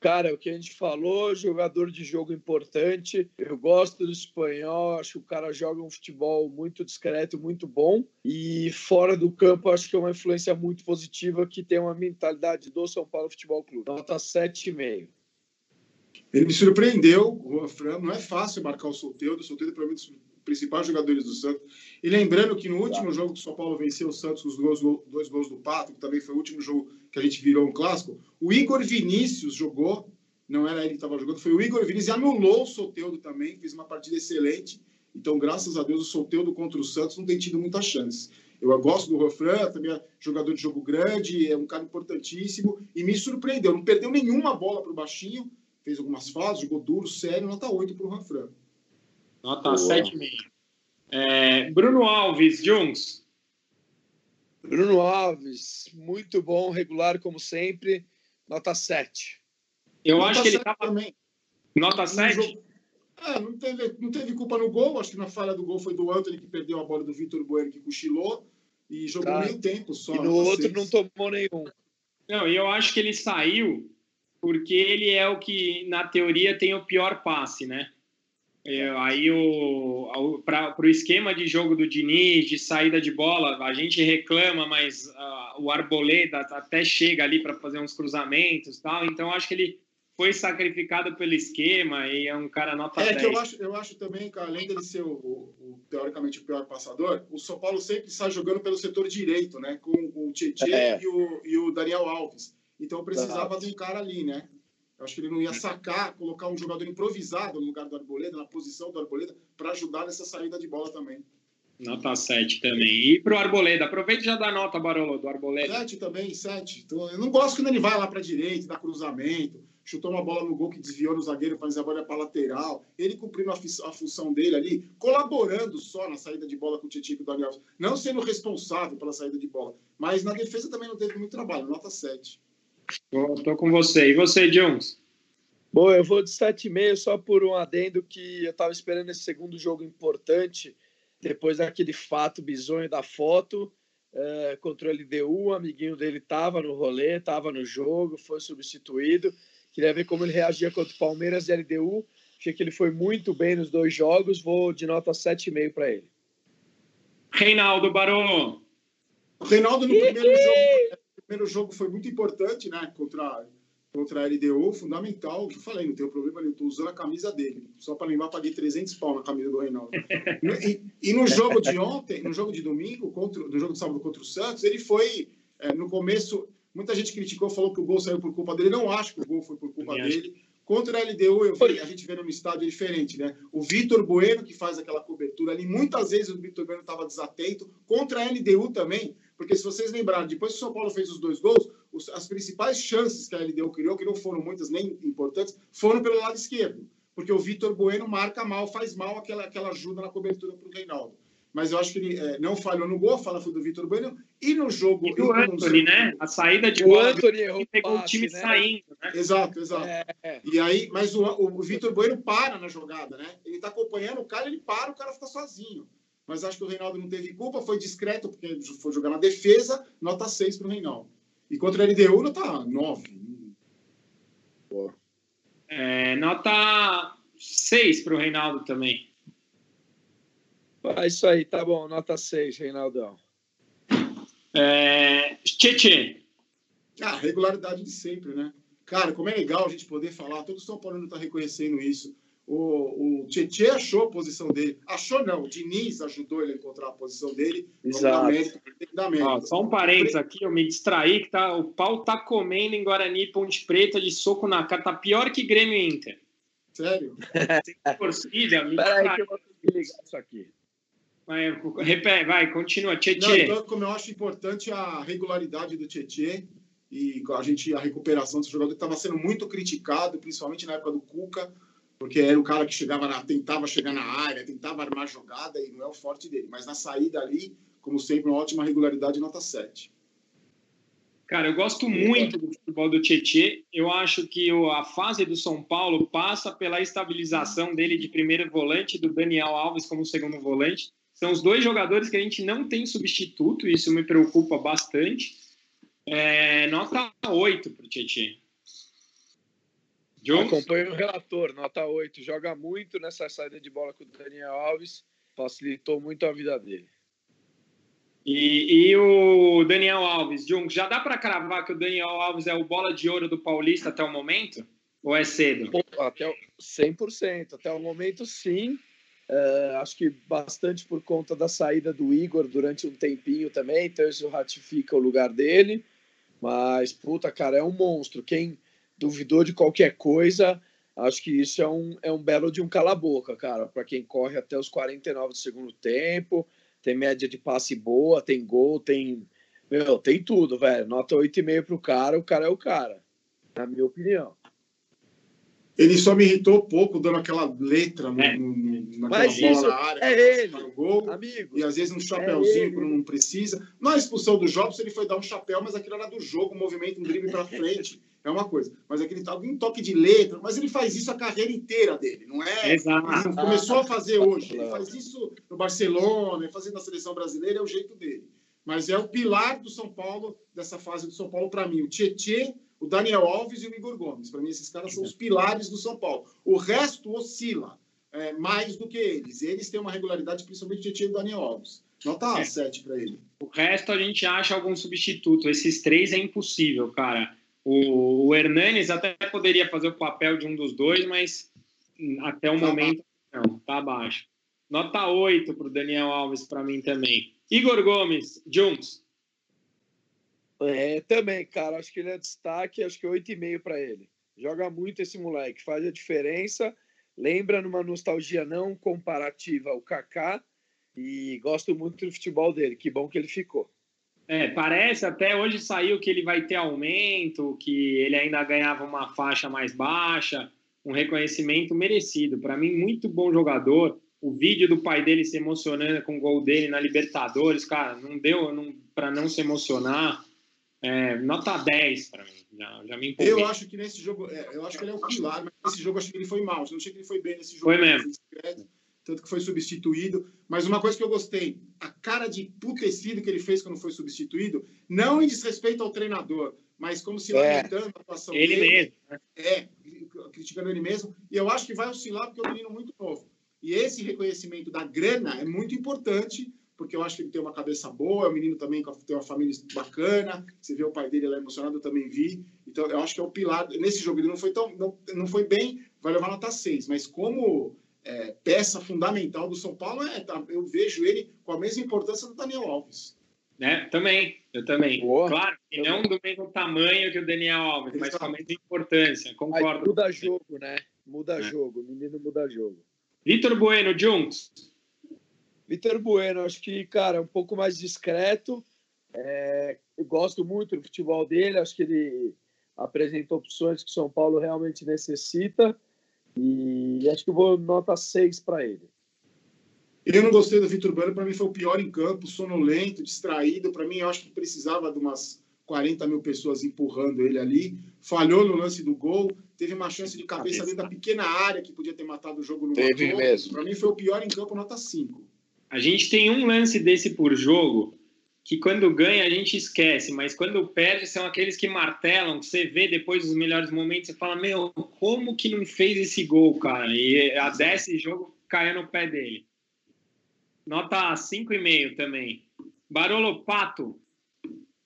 Cara, o que a gente falou, jogador de jogo importante. Eu gosto do espanhol, acho que o cara joga um futebol muito discreto, muito bom. E fora do campo, acho que é uma influência muito positiva que tem uma mentalidade do São Paulo Futebol Clube. Nota 7,5. Ele me surpreendeu, o Fran. Não é fácil marcar o Solteiro. O Solteiro, para mim, principais jogadores do Santos. E lembrando que no último jogo que o São Paulo venceu o Santos com os dois, dois gols do Pato, que também foi o último jogo que a gente virou um clássico, o Igor Vinícius jogou, não era ele que estava jogando, foi o Igor Vinícius, e anulou o Soteudo também, fez uma partida excelente. Então, graças a Deus, o Soteudo contra o Santos não tem tido muita chance. Eu gosto do Rofran, também é jogador de jogo grande, é um cara importantíssimo, e me surpreendeu. Não perdeu nenhuma bola para o baixinho, fez algumas fases, jogou duro, sério, nota 8 para o Rofran. Nota 7,5. É, Bruno Alves, Jungs. Bruno Alves, muito bom, regular como sempre, nota 7. Eu nota acho que ele estava. Também. Nota 7? É, não teve, não teve culpa no gol, acho que na falha do gol foi do Anthony que perdeu a bola do Vitor Bueno que cochilou e jogou tá. meio tempo só. E no outro não tomou nenhum. Não, e eu acho que ele saiu porque ele é o que, na teoria, tem o pior passe, né? É, aí o para o esquema de jogo do Diniz, de saída de bola, a gente reclama, mas uh, o Arboleda até chega ali para fazer uns cruzamentos tal. Então acho que ele foi sacrificado pelo esquema e é um cara nota é 10. que eu acho, eu acho também que além dele ser o, o, o, teoricamente o pior passador, o São Paulo sempre está jogando pelo setor direito, né? Com o Tietchan é. e, o, e o Daniel Alves. Então precisava de um cara ali, né? Eu acho que ele não ia sacar, colocar um jogador improvisado no lugar do Arboleda, na posição do Arboleda, para ajudar nessa saída de bola também. Nota 7 também. E para o Arboleda, aproveita e já dá nota, Barolo, do Arboleda. 7 também, 7. Então, eu não gosto quando ele vai lá para a direita, dá cruzamento, chutou uma bola no gol que desviou no zagueiro, faz a bola para lateral. Ele cumprindo a, a, função dele ali, colaborando só na saída de bola com o Titi e o Daniel. Não sendo responsável pela saída de bola. Mas na defesa também não teve muito trabalho, nota 7. Estou com você. E você, Jones? Bom, eu vou de 7,5 só por um adendo que eu estava esperando esse segundo jogo importante, depois daquele fato bizonho da foto é, contra o LDU. O amiguinho dele estava no rolê, estava no jogo, foi substituído. Queria ver como ele reagia contra o Palmeiras e LDU. Achei que ele foi muito bem nos dois jogos. Vou de nota 7,5 para ele. Reinaldo Barô. O Reinaldo no primeiro jogo primeiro jogo foi muito importante, né? Contra, contra a LDU, fundamental. Que eu falei, não tem problema nenhum, estou usando a camisa dele. Só para lembrar, paguei 300 pau na camisa do Reinaldo. e, e, no jogo de ontem, no jogo de domingo, contra, no jogo de sábado contra o Santos, ele foi, é, no começo, muita gente criticou, falou que o gol saiu por culpa dele. Não acho que o gol foi por culpa dele. Contra a LDU, eu vi, a gente vê no estádio diferente, né? O Vitor Bueno, que faz aquela cobertura ali, muitas vezes o Vitor Bueno estava desatento. Contra a LDU também, porque se vocês lembrarem, depois que o São Paulo fez os dois gols, os, as principais chances que a LDU criou, que não foram muitas nem importantes, foram pelo lado esquerdo. Porque o Vitor Bueno marca mal, faz mal aquela, aquela ajuda na cobertura para o Reinaldo. Mas eu acho que ele é, não falhou no gol, a fala foi do Vitor Bueno. E no jogo. E o Anthony, né? A saída de bola. O Anthony pegou o time né? saindo, né? Exato, exato. É. E aí, mas o, o Vitor Bueno para na jogada, né? Ele está acompanhando o cara, ele para, o cara fica sozinho mas acho que o Reinaldo não teve culpa, foi discreto, porque foi jogar na defesa, nota 6 para o Reinaldo. E contra a LDU, nota 9. É, nota 6 para o Reinaldo também. É isso aí, tá bom, nota 6, Reinaldão. É. Ah, regularidade de sempre, né? Cara, como é legal a gente poder falar, todo São Paulo está reconhecendo isso o, o Tietchan achou a posição dele. Achou não, o Diniz ajudou ele a encontrar a posição dele. Exato. Mérito, Ó, só um parênteses aqui, eu me distraí que tá, o pau tá comendo em Guarani Ponte Preta de soco na cara. Tá pior que Grêmio Inter. Sério? Sem torcida, me Peraí que eu vou ligar isso aqui. Vai, repete, vai continua. Tietchan. Então, como eu acho importante a regularidade do Tietchan e a gente a recuperação desse jogador que estava sendo muito criticado, principalmente na época do Cuca porque era o cara que chegava na, tentava chegar na área, tentava armar jogada e não é o forte dele. Mas na saída ali, como sempre, uma ótima regularidade, nota 7. Cara, eu gosto muito do futebol do Tietê. Eu acho que a fase do São Paulo passa pela estabilização dele de primeiro volante e do Daniel Alves como segundo volante. São os dois jogadores que a gente não tem substituto, isso me preocupa bastante. É, nota 8 para o Tietê. Acompanho o relator, nota 8. Joga muito nessa saída de bola com o Daniel Alves, facilitou muito a vida dele. E, e o Daniel Alves, Jung, já dá para cravar que o Daniel Alves é o bola de ouro do Paulista até o momento? Ou é cedo? Até o 100%. Até o momento, sim. É, acho que bastante por conta da saída do Igor durante um tempinho também, então isso ratifica o lugar dele. Mas, puta, cara, é um monstro. Quem duvidou de qualquer coisa, acho que isso é um, é um belo de um cala-boca, cara, para quem corre até os 49 do segundo tempo, tem média de passe boa, tem gol, tem. Meu, tem tudo, velho. Nota 8,5 pro cara, o cara é o cara, na minha opinião. Ele só me irritou pouco dando aquela letra no, é. no, naquela Mas bola isso na área. É ele, gol, amigo. E às vezes um chapéuzinho é quando não precisa. Na expulsão do Jobs, ele foi dar um chapéu, mas aquilo era do jogo, um movimento, um drible para frente. É uma coisa. Mas aquele tal um toque de letra, mas ele faz isso a carreira inteira dele, não é? Exato. começou a fazer hoje. Ele faz isso no Barcelona, fazendo na seleção brasileira, é o jeito dele. Mas é o pilar do São Paulo, dessa fase do São Paulo, para mim. O Tietê, o Daniel Alves e o Igor Gomes. Para mim, esses caras são os pilares do São Paulo. O resto oscila é, mais do que eles. Eles têm uma regularidade, principalmente o Tietchan e o Daniel Alves. Nota é. 7 para ele. O resto a gente acha algum substituto. Esses três é impossível, cara. O, o Hernanes até poderia fazer o papel de um dos dois, mas até o tá momento baixo. não, tá abaixo. Nota 8 para o Daniel Alves para mim também. Igor Gomes, Juntos. É, também, cara. Acho que ele é destaque, acho que 8,5 para ele. Joga muito esse moleque, faz a diferença. Lembra numa nostalgia não comparativa ao Kaká e gosto muito do futebol dele. Que bom que ele ficou. É, parece até hoje saiu que ele vai ter aumento, que ele ainda ganhava uma faixa mais baixa, um reconhecimento merecido. Para mim, muito bom jogador. O vídeo do pai dele se emocionando com o gol dele na Libertadores, cara, não deu não, para não se emocionar. É, nota 10 para mim. Já, já me empolguei. Eu acho que nesse jogo, é, eu acho que ele é um pilar, mas nesse jogo eu acho que ele foi mal. Eu não achei que ele foi bem nesse jogo. Foi mesmo tanto que foi substituído. Mas uma coisa que eu gostei, a cara de putecido que ele fez quando foi substituído, não em desrespeito ao treinador, mas como se é. lamentando a atuação ele dele. Mesmo, né? É, criticando ele mesmo. E eu acho que vai oscilar porque é um menino muito novo. E esse reconhecimento da grana é muito importante, porque eu acho que ele tem uma cabeça boa, é um menino também que tem uma família bacana. Você vê o pai dele lá emocionado, eu também vi. Então, eu acho que é o pilar. Nesse jogo ele não foi tão. Não, não foi bem, vai levar nota 6. Mas como é, peça fundamental do São Paulo, é, tá, eu vejo ele com a mesma importância do Daniel Alves. Né? Também, eu também. Boa. Claro que não do mesmo tamanho que o Daniel Alves, Exato. mas com a mesma importância, concordo. Aí muda jogo, né? Muda é. jogo, o menino muda jogo. Vitor Bueno, Juntos. Vitor Bueno, acho que, cara, é um pouco mais discreto. É, eu gosto muito do futebol dele, acho que ele apresenta opções que o São Paulo realmente necessita. E acho que eu vou nota 6 para ele. Eu não gostei do Vitor Bueno, para mim foi o pior em campo, sonolento, distraído. Para mim, eu acho que precisava de umas 40 mil pessoas empurrando ele ali. Falhou no lance do gol, teve uma chance de cabeça dentro da pequena área que podia ter matado o jogo no Teve mesmo. Para mim foi o pior em campo, nota 5. A gente tem um lance desse por jogo que quando ganha a gente esquece, mas quando perde são aqueles que martelam, que você vê depois dos melhores momentos e fala, meu, como que não fez esse gol, cara? E a desse jogo caiu no pé dele. Nota 5,5 também. Barolo Pato.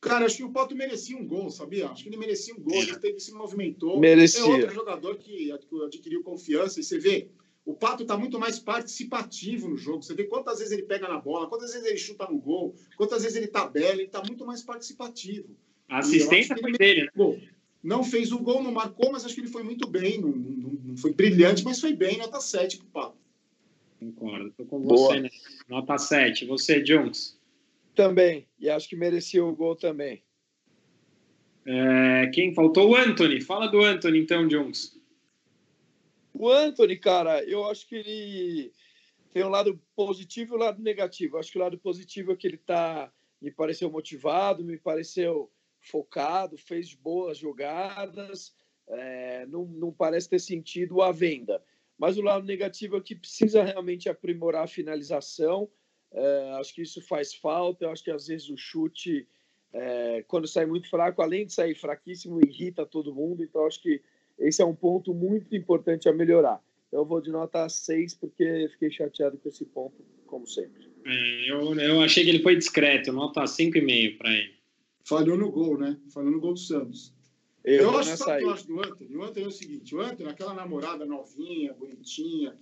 Cara, acho que o Pato merecia um gol, sabia? Acho que ele merecia um gol, ele teve, se movimentou. Merecia. É outro jogador que adquiriu confiança e você vê o Pato está muito mais participativo no jogo. Você vê quantas vezes ele pega na bola, quantas vezes ele chuta no gol, quantas vezes ele tabela, ele está muito mais participativo. A assistência foi dele, né? não fez o gol, não marcou, mas acho que ele foi muito bem. Não, não, não foi brilhante, mas foi bem. Nota 7 para o Pato. Concordo, estou com Boa. você, né? Nota 7. Você, Jones? Também, e acho que merecia o gol também. É, quem faltou? O Anthony. Fala do Anthony, então, Jones. O Anthony, cara, eu acho que ele tem um lado positivo e um lado negativo. Eu acho que o lado positivo é que ele tá, me pareceu motivado, me pareceu focado, fez boas jogadas, é, não, não parece ter sentido a venda. Mas o lado negativo é que precisa realmente aprimorar a finalização. É, acho que isso faz falta. Eu acho que às vezes o chute, é, quando sai muito fraco, além de sair fraquíssimo, irrita todo mundo. Então acho que esse é um ponto muito importante a melhorar. Eu vou de nota 6 porque fiquei chateado com esse ponto, como sempre. É, eu, eu achei que ele foi discreto, nota 5,5 para ele. Falhou no gol, né? Falhou no gol do Santos. Eu, eu acho, que eu acho do Anthony? O Anthony é o seguinte, o Anthony, aquela namorada novinha, bonitinha,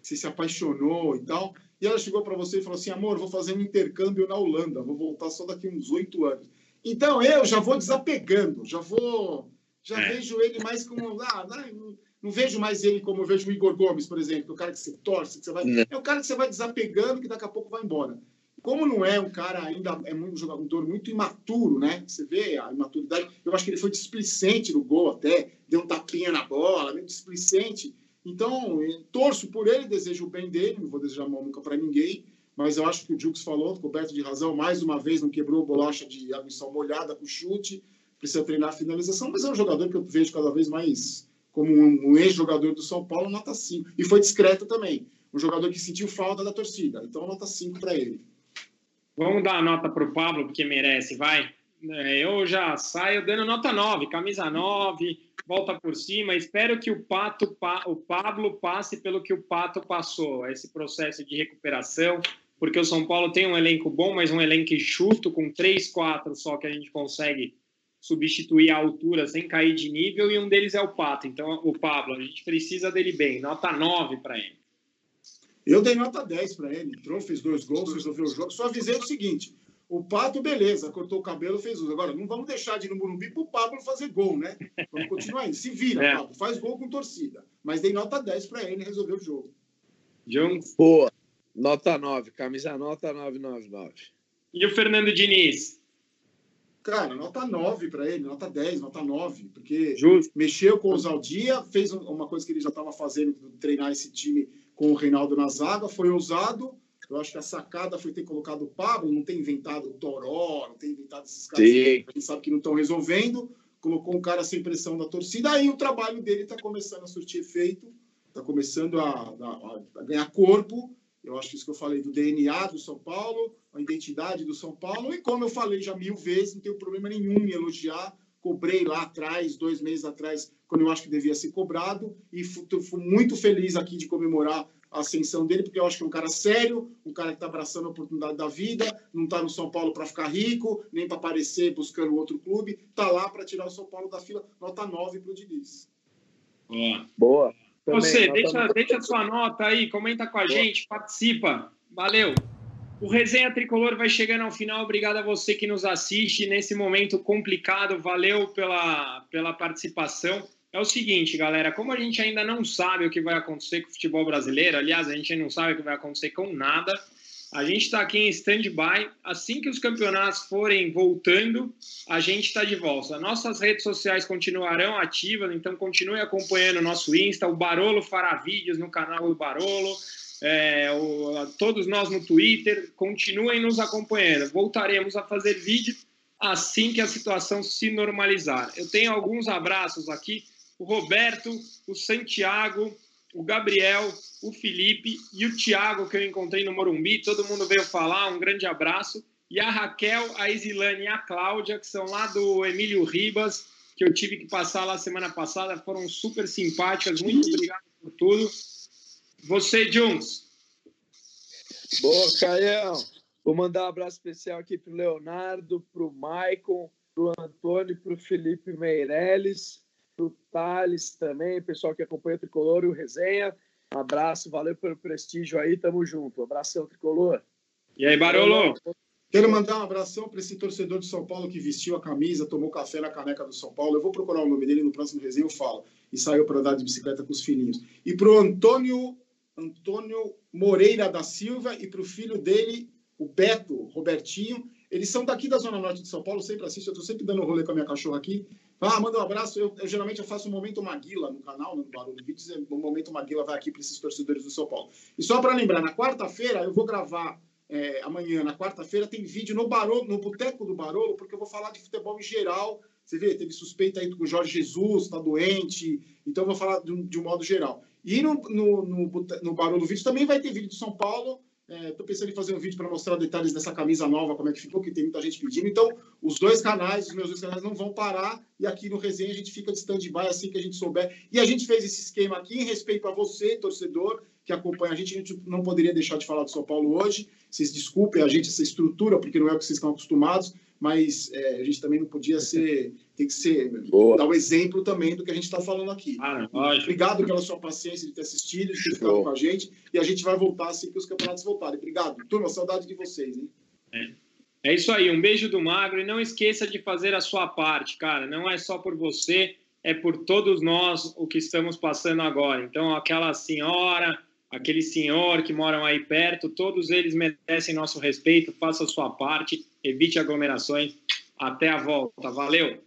que você se apaixonou e tal, e ela chegou para você e falou assim, amor, vou fazer um intercâmbio na Holanda, vou voltar só daqui uns oito anos. Então eu já vou desapegando, já vou já é. vejo ele mais como. Ah, não, não, vejo mais ele como eu vejo o Igor Gomes, por exemplo, é o cara que você torce, que você vai. Não. É o cara que você vai desapegando, que daqui a pouco vai embora. Como não é um cara ainda, é um jogador muito imaturo, né? Você vê a imaturidade. Eu acho que ele foi displicente no gol até, deu um tapinha na bola, meio displicente. Então, torço por ele, desejo o bem dele, não vou desejar mal nunca para ninguém, mas eu acho que o Jux falou, coberto de razão, mais uma vez não quebrou bolacha de aguição molhada com chute precisa treinar a finalização, mas é um jogador que eu vejo cada vez mais como um, um ex-jogador do São Paulo, nota 5. E foi discreto também. Um jogador que sentiu falta da torcida. Então, nota 5 para ele. Vamos dar a nota para o Pablo, porque merece, vai. é, eu já saio dando nota 9, camisa 9, volta por cima. Espero que o Pato, o Pablo passe pelo que o Pato passou, esse processo de recuperação, porque o São Paulo tem um elenco bom, mas um elenco enxuto, com 3, 4 só que a gente consegue substituir a altura sem cair de nível, e um deles é o Pato. Então, o Pablo, a gente precisa dele bem. Nota 9 para ele. Eu dei nota 10 para ele. Entrou, fez dois gols, resolveu o jogo. Só avisei o seguinte: o Pato, beleza, cortou o cabelo, fez uso. Agora, não vamos deixar de ir no Morumbi para o Pablo fazer gol, né? Vamos continuar aí. Se vira, é. Pablo, faz gol com torcida. Mas dei nota 10 para ele resolver o jogo. Jones? Boa. Nota 9, camisa nota 999. E o Fernando Diniz? Cara, nota 9 para ele, nota 10, nota 9, porque Justo. mexeu com o Zaldia, fez uma coisa que ele já estava fazendo, treinar esse time com o Reinaldo na zaga, foi ousado. Eu acho que a sacada foi ter colocado o Pablo, não tem inventado o Toró, não tem inventado esses caras Sim. que a gente sabe que não estão resolvendo. Colocou um cara sem pressão da torcida, aí o trabalho dele está começando a surtir efeito, está começando a, a, a ganhar corpo eu acho que isso que eu falei do DNA do São Paulo, a identidade do São Paulo, e como eu falei já mil vezes, não tenho problema nenhum em elogiar. Cobrei lá atrás, dois meses atrás, quando eu acho que devia ser cobrado, e fui, muito feliz aqui de comemorar a ascensão dele, porque eu acho que é um cara sério, um cara que está abraçando a oportunidade da vida, não está no São Paulo para ficar rico, nem para aparecer buscando outro clube, está lá para tirar o São Paulo da fila, nota 9 para o Diniz. Boa. Boa. Também, Você, deixa, deixa sua nota aí, comenta com a Boa. gente, participa. Valeu. O Resenha Tricolor vai chegando ao final. Obrigado a você que nos assiste nesse momento complicado. Valeu pela, pela participação. É o seguinte, galera, como a gente ainda não sabe o que vai acontecer com o futebol brasileiro, aliás, a gente não sabe o que vai acontecer com nada, a gente está aqui em stand-by. Assim que os campeonatos forem voltando, a gente está de volta. Nossas redes sociais continuarão ativas, então continue acompanhando o nosso Insta. O Barolo fará vídeos no canal do Barolo. É, o, todos nós no Twitter, continuem nos acompanhando. Voltaremos a fazer vídeo assim que a situação se normalizar. Eu tenho alguns abraços aqui. O Roberto, o Santiago, o Gabriel, o Felipe e o Thiago, que eu encontrei no Morumbi. Todo mundo veio falar, um grande abraço. E a Raquel, a Isilane e a Cláudia, que são lá do Emílio Ribas, que eu tive que passar lá semana passada, foram super simpáticas. Muito obrigado por tudo. Você, Jones. Boa, Caião. Vou mandar um abraço especial aqui para o Leonardo, para o Maicon, para o Antônio, para o Felipe Meirelles, o Thales também, pessoal que acompanha o Tricolor e o Resenha. Um abraço, valeu pelo prestígio aí, tamo junto. Um abração, Tricolor. E aí, Barolo? Quero mandar um abração para esse torcedor de São Paulo que vestiu a camisa, tomou café na caneca do São Paulo. Eu vou procurar o nome dele no próximo resenha, eu falo. E saiu para andar de bicicleta com os filhinhos. E para o Antônio, Antônio Moreira da Silva e para o filho dele, o Beto, Robertinho. Eles são daqui da Zona Norte de São Paulo, sempre assistem. Eu estou sempre dando um rolê com a minha cachorra aqui. Ah, manda um abraço. Eu, eu geralmente eu faço um Momento Maguila no canal, no Barulho Vídeos. O Momento Maguila vai aqui para esses torcedores do São Paulo. E só para lembrar, na quarta-feira eu vou gravar, é, amanhã, na quarta-feira, tem vídeo no Barolo, no Boteco do Barolo, porque eu vou falar de futebol em geral. Você vê, teve suspeita aí com o Jorge Jesus, está doente. Então eu vou falar de um, de um modo geral. E no, no, no, no Barolo Vídeos também vai ter vídeo de São Paulo Estou é, pensando em fazer um vídeo para mostrar detalhes dessa camisa nova, como é que ficou, que tem muita gente pedindo. Então, os dois canais, os meus dois canais não vão parar. E aqui no Resenha a gente fica de stand-by assim que a gente souber. E a gente fez esse esquema aqui em respeito a você, torcedor, que acompanha a gente. A gente não poderia deixar de falar do São Paulo hoje. Vocês desculpem a gente essa estrutura, porque não é o que vocês estão acostumados mas é, a gente também não podia ser, tem que ser, Boa. dar o um exemplo também do que a gente está falando aqui. Ah, Obrigado pela sua paciência de ter assistido, de ter ficado com a gente, e a gente vai voltar assim que os campeonatos voltarem. Obrigado. Turma, saudade de vocês, hein? É. É isso aí, um beijo do Magro e não esqueça de fazer a sua parte, cara. Não é só por você, é por todos nós o que estamos passando agora. Então, aquela senhora, aquele senhor que moram aí perto, todos eles merecem nosso respeito. Faça a sua parte evite aglomerações. Até a volta. Valeu!